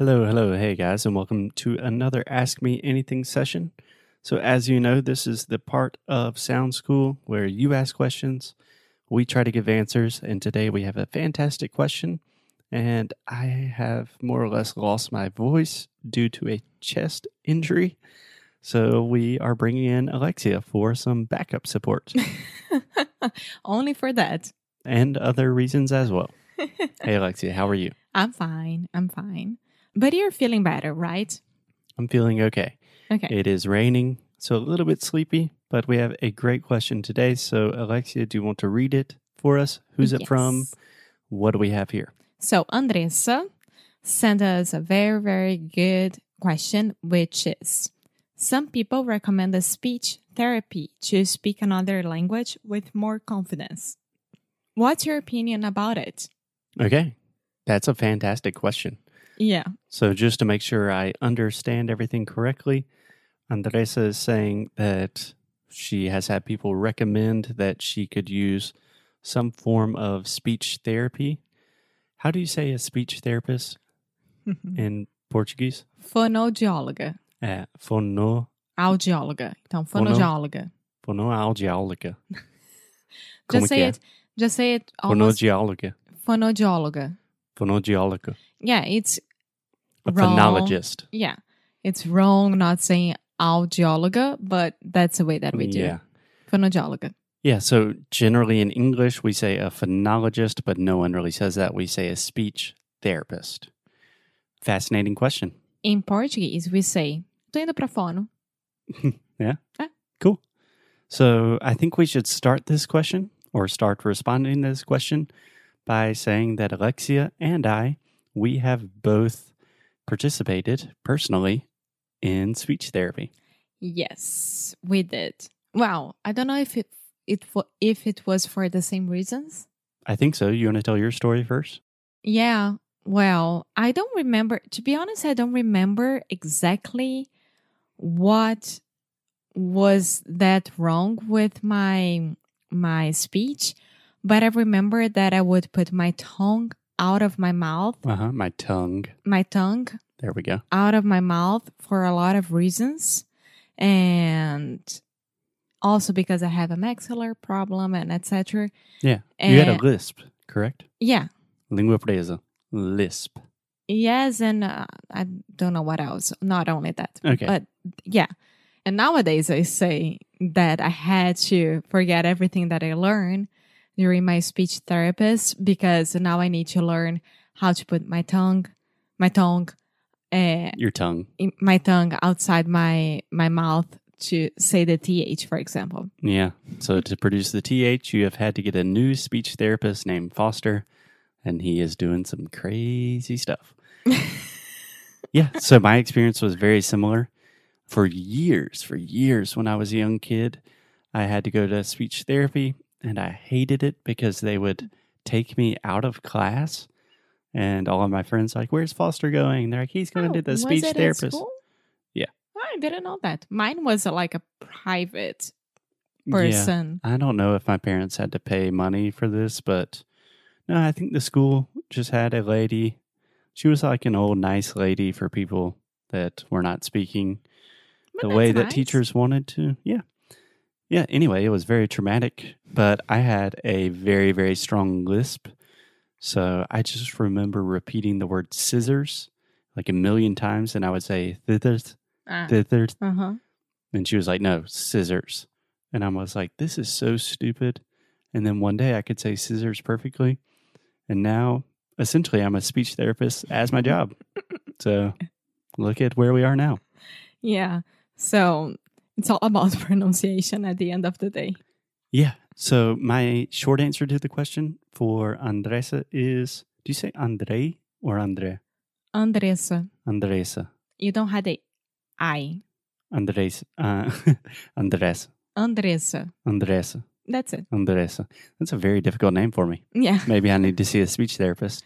Hello, hello, hey guys, and welcome to another Ask Me Anything session. So, as you know, this is the part of Sound School where you ask questions, we try to give answers, and today we have a fantastic question. And I have more or less lost my voice due to a chest injury. So, we are bringing in Alexia for some backup support Only for that. and other reasons as well. Hey, Alexia, how are you? I'm fine. I'm fine. But you're feeling better, right? I'm feeling okay. Okay. It is raining, so a little bit sleepy, but we have a great question today. So, Alexia, do you want to read it for us? Who's it from? What do we have here? So Andressa sent us a very, very good question, which is some people recommend the speech therapy to speak another language with more confidence. What's your opinion about it? Okay, that's a fantastic question. Yeah. So, just to make sure I understand everything correctly, Andresa is saying that she has had people recommend that she could use some form of speech therapy. How do you say a speech therapist in Portuguese? Fonoaudióloga. É, fono, Audióloga. Então, Fono- fonoaudióloga. fonoaudióloga. Como Just say é? it. Just say it almost. Fonoaudióloga. Fonoaudióloga. Fonoaudióloga. Yeah, it's A Wrong. phonologist. Yeah. It's wrong not saying audióloga, but that's the way that we do. Yeah. Fonoaudióloga. Yeah, so generally in English, we say a phonologist, but no one really says that. We say a speech therapist. Fascinating question. In Portuguese we say, tô indo pra fono. Yeah. Ah. Cool. So I think we should start this question or start responding to this question by saying that Alexia and I, we have both participated personally in speech therapy. Yes, we did. Wow. I don't know if it, it if it was for the same reasons. I think so. You want to tell your story first? Yeah. Well, I don't remember. To be honest, I don't remember exactly what was that wrong with my my speech, but I remember that I would put my tongue out of my mouth, Uh huh. My tongue. my tongue There we go. out of my mouth for a lot of reasons, and also because I have a maxillary problem and etc. Yeah. You had a lisp, correct? Yeah. Língua presa. Lisp. Yes, and uh, I don't know what else. Not only that, Okay. but yeah. And nowadays, I say that I had to forget everything that I learned during my speech therapist because now I need to learn how to put my tongue, my tongue, uh, Your tongue. in- my tongue outside my my mouth to say the th, for example. Yeah. So to produce the TH, you have had to get a new speech therapist named Foster, and he is doing some crazy stuff. yeah. So my experience was very similar. For years, for years, when I was a young kid, I had to go to speech therapy, and I hated it because they would take me out of class. And all of my friends like, "Where's Foster going?" They're like, "He's going Oh, to the speech therapist." Yeah. I didn't know that. Mine was uh, like a private Yeah. person. I don't know if my parents had to pay money for this, but no, I think the school just had a lady. She was like an old nice lady for people that were not speaking the way that nice. teachers wanted to. Yeah. Yeah. Anyway, it was very traumatic, but I had a very, very strong lisp. So I just remember repeating the word scissors like a million times, and I would say thithers, Ah, thithers, uh-huh. and she was like, no, scissors. And I was like, this is so stupid. And then one day I could say scissors perfectly. And now essentially I'm a speech therapist as my job. so look at where we are now. Yeah. So it's all about pronunciation at the end of the day. Yeah. So my short answer to the question for Andresa is do you say Andre or Andre? Andressa. Andresa. You don't have the I. Andres. Uh, Andres. Andressa. Andresa. That's it. Andresa. That's a very difficult name for me. Yeah. Maybe I need to see a speech therapist.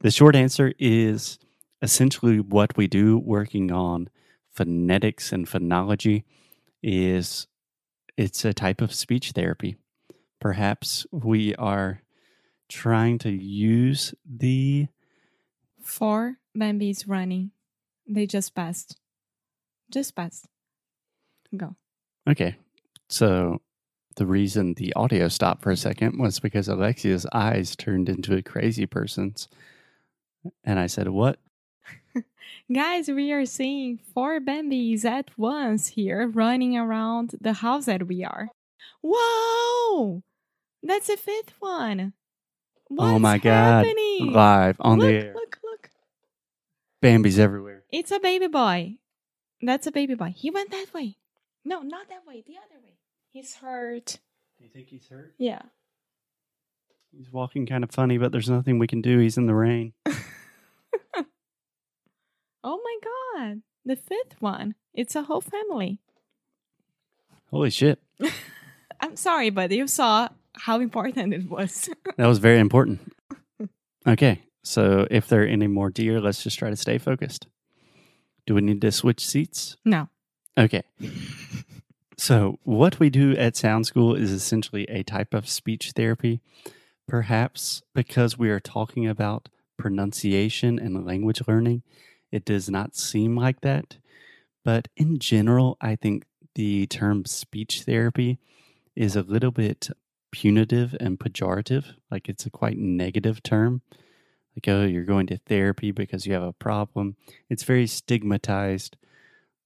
The short answer is essentially what we do working on phonetics and phonology is it's a type of speech therapy. Perhaps we are trying to use the four Bambis running. They just passed. Just passed. Go. Okay. So the reason the audio stopped for a second was because Alexia's eyes turned into a crazy person's. And I said, What? Guys, we are seeing four Bambis at once here running around the house that we are. Whoa! That's a fifth one. Oh What's oh my God. happening? Live on look, the air. look, look. Bambi's everywhere. It's a baby boy. That's a baby boy. He went that way. No, not that way. The other way. He's hurt. Do you think he's hurt? Yeah. He's walking kind of funny, but there's nothing we can do. He's in the rain. Oh my god. The fifth one. It's a whole family. Holy shit. I'm sorry, but you saw how important it was. That was very important. Okay. So if there are any more deer, let's just try to stay focused. Do we need to switch seats? no. Okay. So, what we do at Sound School is essentially a type of speech therapy, perhaps because we are talking about pronunciation and language learning. It does not seem like that. But in general, I think the term speech therapy is a little bit punitive and pejorative. Like it's a quite negative term. Like, oh, you're going to therapy because you have a problem. It's very stigmatized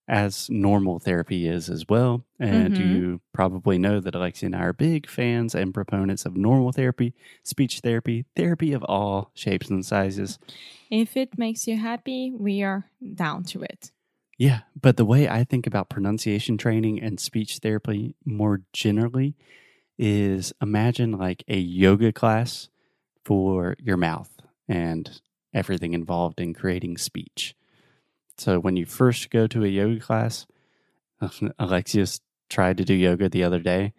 as normal therapy is as well. And Mhm. you probably know that Alexia and I are big fans and proponents of normal therapy, speech therapy, therapy of all shapes and sizes. If it makes you happy, we are down to it. Yeah, but the way I think about pronunciation training and speech therapy more generally is imagine like a yoga class for your mouth and everything involved in creating speech. So when you first go to a yoga class, Alexius tried to do yoga the other day.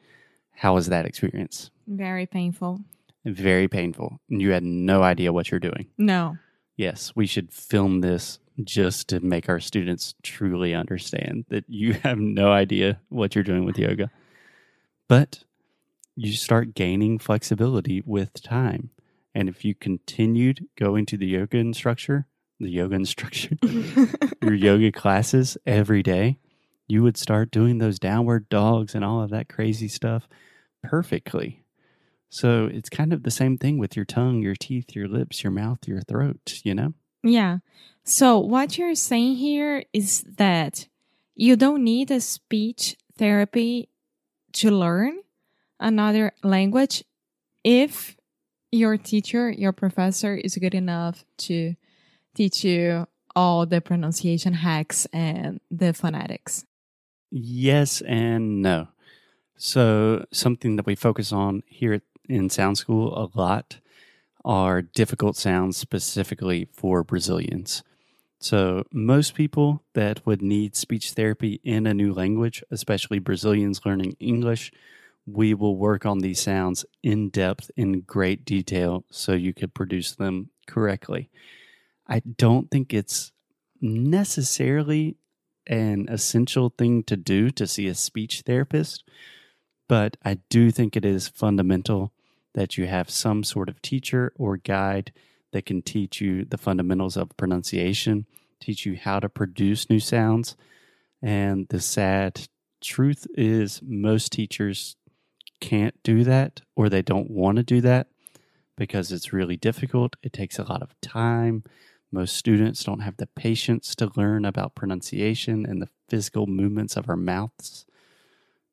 How was that experience? Very painful. Very painful. And you had no idea what you're doing. No. Yes, we should film this just to make our students truly understand that you have no idea what you're doing with yoga. But you start gaining flexibility with time. And if you continued going to the yoga instructor, the yoga instructor, your yoga classes every day, you would start doing those downward dogs and all of that crazy stuff perfectly. So it's kind of the same thing with your tongue, your teeth, your lips, your mouth, your throat, you know? Yeah. So what you're saying here is that you don't need a speech therapy to learn another language if your teacher, your professor is good enough to teach you all the pronunciation hacks and the phonetics. Yes and no. So, something that we focus on here in Sound School a lot are difficult sounds specifically for Brazilians. So, most people that would need speech therapy in a new language, especially Brazilians learning English, we will work on these sounds in depth in great detail so you could produce them correctly. I don't think it's necessarily an essential thing to do to see a speech therapist, but I do think it is fundamental that you have some sort of teacher or guide that can teach you the fundamentals of pronunciation, teach you how to produce new sounds. And the sad truth is, most teachers can't do that or they don't want to do that because it's really difficult. It takes a lot of time. Most students don't have the patience to learn about pronunciation and the physical movements of our mouths.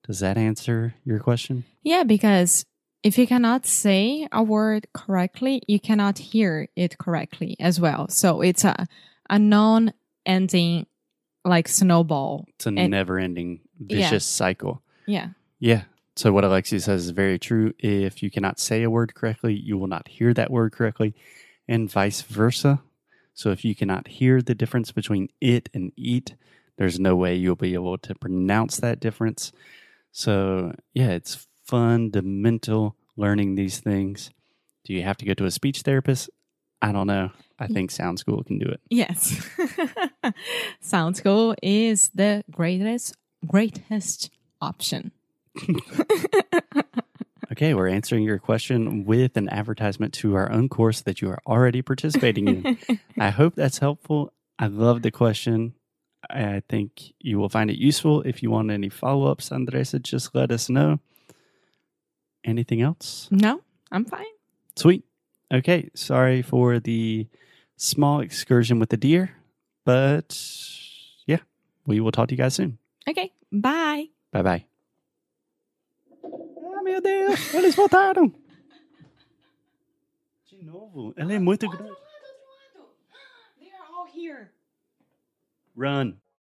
Does that answer your question? Yeah, because if you cannot say a word correctly, you cannot hear it correctly as well. So it's a, a non ending like snowball. It's a And- never ending Yeah. vicious cycle. Yeah. Yeah. So what Alexia says is very true. If you cannot say a word correctly, you will not hear that word correctly, and vice versa. So if you cannot hear the difference between it and eat, there's no way you'll be able to pronounce that difference. So yeah, it's fundamental learning these things. Do you have to go to a speech therapist? I don't know. I mm. think Sound School can do it. Yes. Sound school is the greatest greatest option. Okay, we're answering your question with an advertisement to our own course that you are already participating in. I hope that's helpful. I love the question. I think you will find it useful. If you want any follow ups, Andresa, just let us know. Anything else? no, I'm fine. Sweet. Okay, sorry for the small excursion with the deer, but yeah, we will talk to you guys soon. Okay, bye. Bye bye. Ah, meu Deus, eles voltaram. De novo, ela é muito grande. They are all here. Run.